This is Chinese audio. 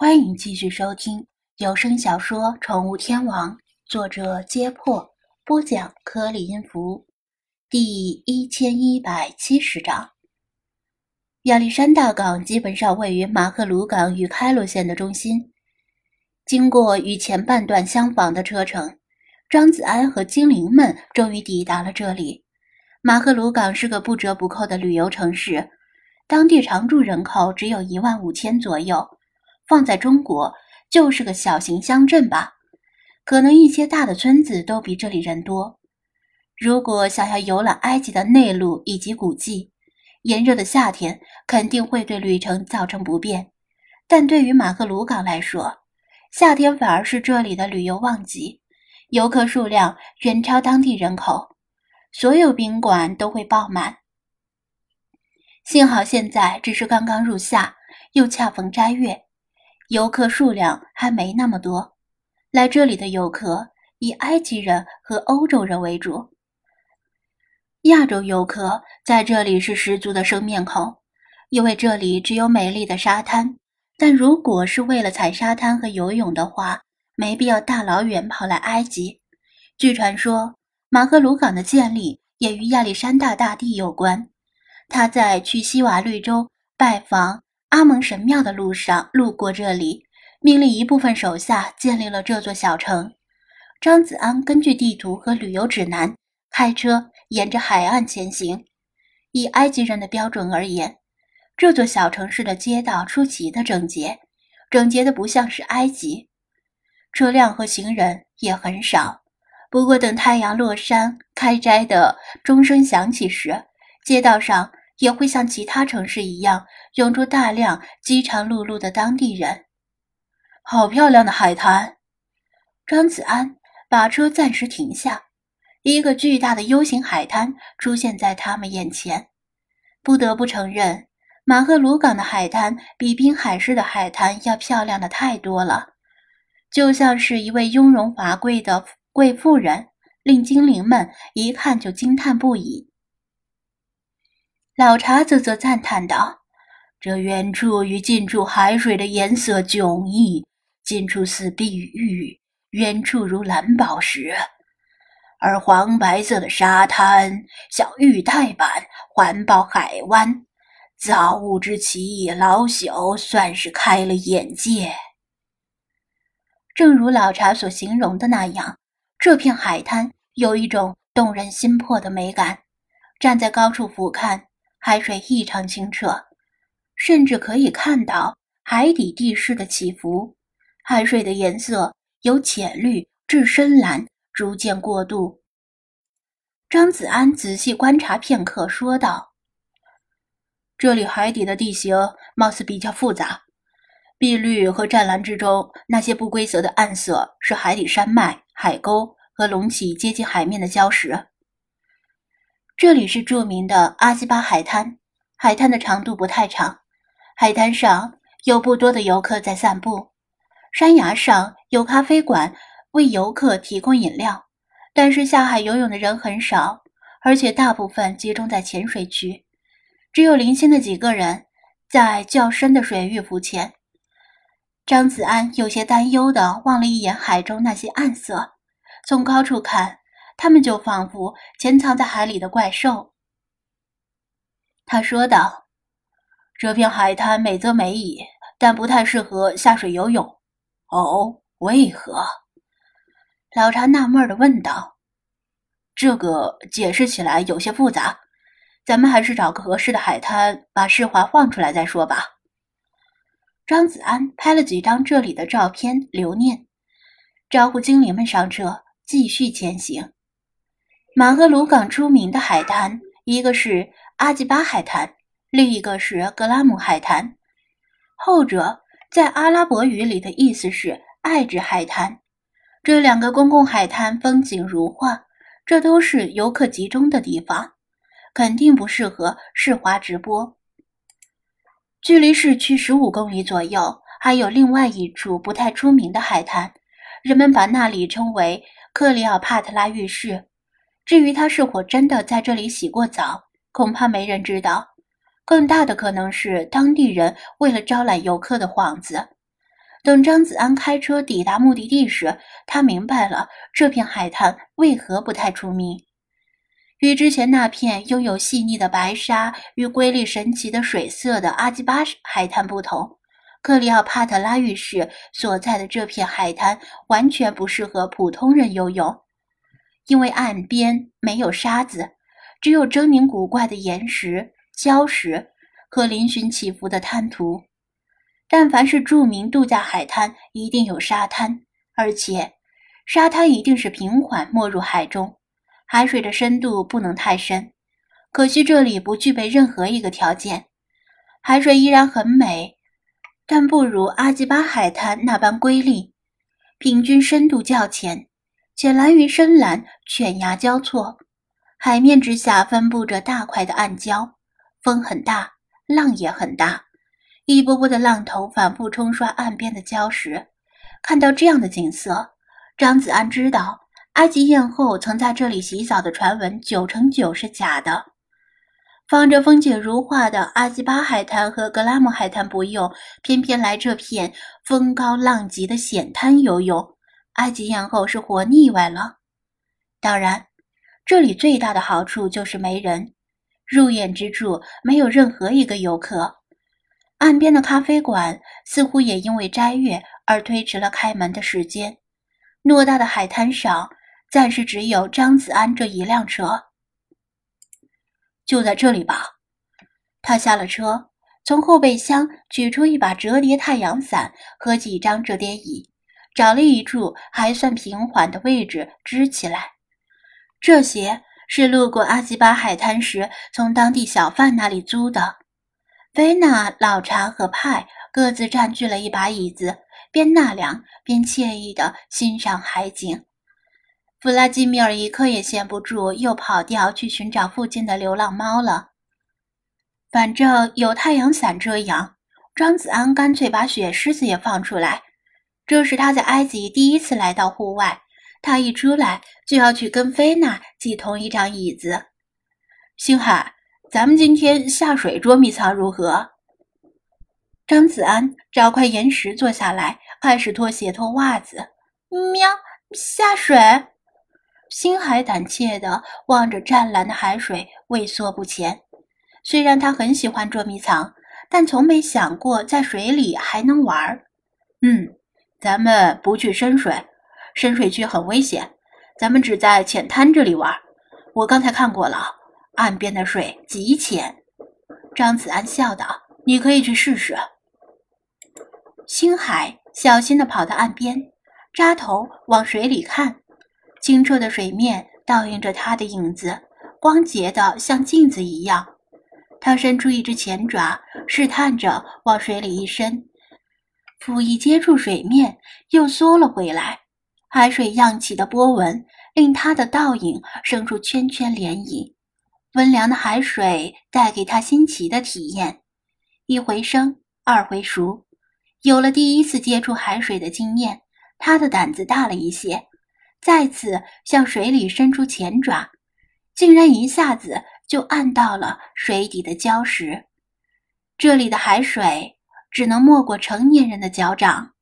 欢迎继续收听有声小说《宠物天王》，作者：揭破，播讲：颗粒音符，第一千一百七十章。亚历山大港基本上位于马赫鲁港与开罗线的中心。经过与前半段相仿的车程，张子安和精灵们终于抵达了这里。马赫鲁港是个不折不扣的旅游城市，当地常住人口只有一万五千左右。放在中国就是个小型乡镇吧，可能一些大的村子都比这里人多。如果想要游览埃及的内陆以及古迹，炎热的夏天肯定会对旅程造成不便。但对于马克鲁港来说，夏天反而是这里的旅游旺季，游客数量远超当地人口，所有宾馆都会爆满。幸好现在只是刚刚入夏，又恰逢斋月。游客数量还没那么多，来这里的游客以埃及人和欧洲人为主。亚洲游客在这里是十足的生面孔，因为这里只有美丽的沙滩。但如果是为了踩沙滩和游泳的话，没必要大老远跑来埃及。据传说，马赫鲁港的建立也与亚历山大大帝有关。他在去西瓦绿洲拜访。阿蒙神庙的路上路过这里，命令一部分手下建立了这座小城。张子安根据地图和旅游指南开车沿着海岸前行。以埃及人的标准而言，这座小城市的街道出奇的整洁，整洁的不像是埃及。车辆和行人也很少。不过等太阳落山，开斋的钟声响起时，街道上。也会像其他城市一样涌出大量饥肠辘辘的当地人。好漂亮的海滩！张子安把车暂时停下，一个巨大的 U 型海滩出现在他们眼前。不得不承认，马赫鲁港的海滩比滨海市的海滩要漂亮的太多了，就像是一位雍容华贵的贵妇人，令精灵们一看就惊叹不已。老茶啧啧赞叹道：“这远处与近处海水的颜色迥异，近处似碧玉，远处如蓝宝石。而黄白色的沙滩像玉带般环抱海湾，造物之奇异，老朽算是开了眼界。正如老茶所形容的那样，这片海滩有一种动人心魄的美感。站在高处俯瞰。”海水异常清澈，甚至可以看到海底地势的起伏。海水的颜色由浅绿至深蓝，逐渐过渡。张子安仔细观察片刻，说道：“这里海底的地形貌似比较复杂，碧绿和湛蓝之中那些不规则的暗色是海底山脉、海沟和隆起接近海面的礁石。”这里是著名的阿基巴海滩，海滩的长度不太长，海滩上有不多的游客在散步。山崖上有咖啡馆为游客提供饮料，但是下海游泳的人很少，而且大部分集中在浅水区，只有零星的几个人在较深的水域浮潜。张子安有些担忧地望了一眼海中那些暗色，从高处看。他们就仿佛潜藏在海里的怪兽。他说道：“这片海滩美则美矣，但不太适合下水游泳。”哦，为何？老查纳闷的问道。这个解释起来有些复杂，咱们还是找个合适的海滩，把世华放出来再说吧。张子安拍了几张这里的照片留念，招呼精灵们上车，继续前行。马赫鲁港出名的海滩，一个是阿吉巴海滩，另一个是格拉姆海滩。后者在阿拉伯语里的意思是“爱之海滩”。这两个公共海滩风景如画，这都是游客集中的地方，肯定不适合视滑直播。距离市区十五公里左右，还有另外一处不太出名的海滩，人们把那里称为克里奥帕特拉浴室。至于他是否真的在这里洗过澡，恐怕没人知道。更大的可能是当地人为了招揽游客的幌子。等张子安开车抵达目的地时，他明白了这片海滩为何不太出名。与之前那片拥有细腻的白沙与瑰丽神奇的水色的阿基巴海滩不同，克里奥帕特拉浴室所在的这片海滩完全不适合普通人游泳，因为岸边没有沙子，只有狰狞古怪的岩石、礁石和嶙峋起伏的滩涂。但凡是著名度假海滩，一定有沙滩，而且沙滩一定是平缓没入海中，海水的深度不能太深。可惜这里不具备任何一个条件，海水依然很美，但不如阿基巴海滩那般瑰丽。平均深度较浅，且蓝鱼深蓝，犬牙交错，海面之下分布着大块的暗礁，风很大，浪也很大。一波波的浪头反复冲刷岸边的礁石，看到这样的景色，张子安知道埃及艳后曾在这里洗澡的传闻九成九是假的。放着风景如画的阿基巴海滩和格拉姆海滩不用，偏偏来这片风高浪急的险滩游泳，埃及艳后是活腻歪了。当然，这里最大的好处就是没人，入眼之处没有任何一个游客。岸边的咖啡馆似乎也因为斋月而推迟了开门的时间。偌大的海滩上，暂时只有张子安这一辆车。就在这里吧。他下了车，从后备箱取出一把折叠太阳伞和几张折叠椅，找了一处还算平缓的位置支起来。这些是路过阿基巴海滩时从当地小贩那里租的。菲娜、老查和派各自占据了一把椅子，边纳凉边惬意地欣赏海景。弗拉基米尔一刻也闲不住，又跑掉去寻找附近的流浪猫了。反正有太阳伞遮阳，张子安干脆把雪狮子也放出来。这是他在埃及第一次来到户外，他一出来就要去跟菲娜挤同一张椅子。星海。咱们今天下水捉迷藏如何？张子安找块岩石坐下来，开始脱鞋脱袜子。喵，下水！星海胆怯地望着湛蓝的海水，畏缩不前。虽然他很喜欢捉迷藏，但从没想过在水里还能玩。嗯，咱们不去深水，深水区很危险。咱们只在浅滩这里玩。我刚才看过了。岸边的水极浅，张子安笑道：“你可以去试试。”星海小心地跑到岸边，扎头往水里看，清澈的水面倒映着他的影子，光洁的像镜子一样。他伸出一只前爪，试探着往水里一伸，甫一接触水面，又缩了回来。海水漾起的波纹令他的倒影生出圈圈涟漪。温凉的海水带给他新奇的体验，一回生，二回熟。有了第一次接触海水的经验，他的胆子大了一些，再次向水里伸出前爪，竟然一下子就按到了水底的礁石。这里的海水只能没过成年人的脚掌。